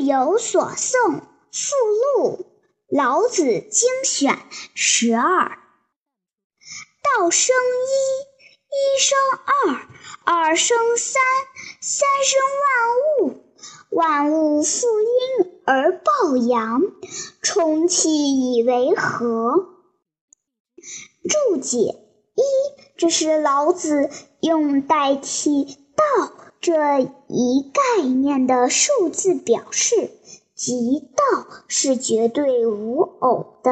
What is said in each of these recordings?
有所诵附录，老子精选十二。道生一，一生二，二生三，三生万物。万物负阴而抱阳，充气以为和。注解一：这是老子用代替“道”这一概念的数字表示，即道是绝对无偶的。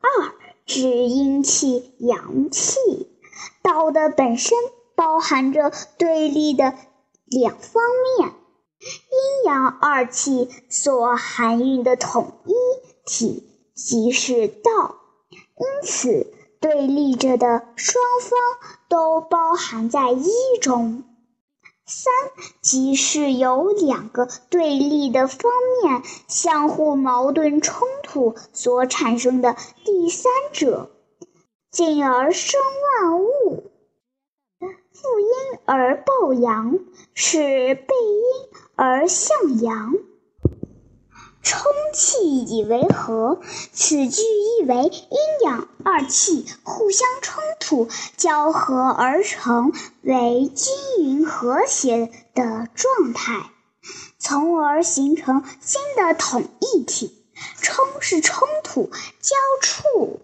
二指阴气、阳气，道的本身包含着对立的。两方面，阴阳二气所含蕴的统一体即是道，因此对立着的双方都包含在一中。三即是由两个对立的方面相互矛盾冲突所产生的第三者，进而生万物。负阴而抱阳，是背阴而向阳，充气以为和。此句意为阴阳二气互相冲突，交合而成为均匀和谐的状态，从而形成新的统一体。冲是冲突、交触。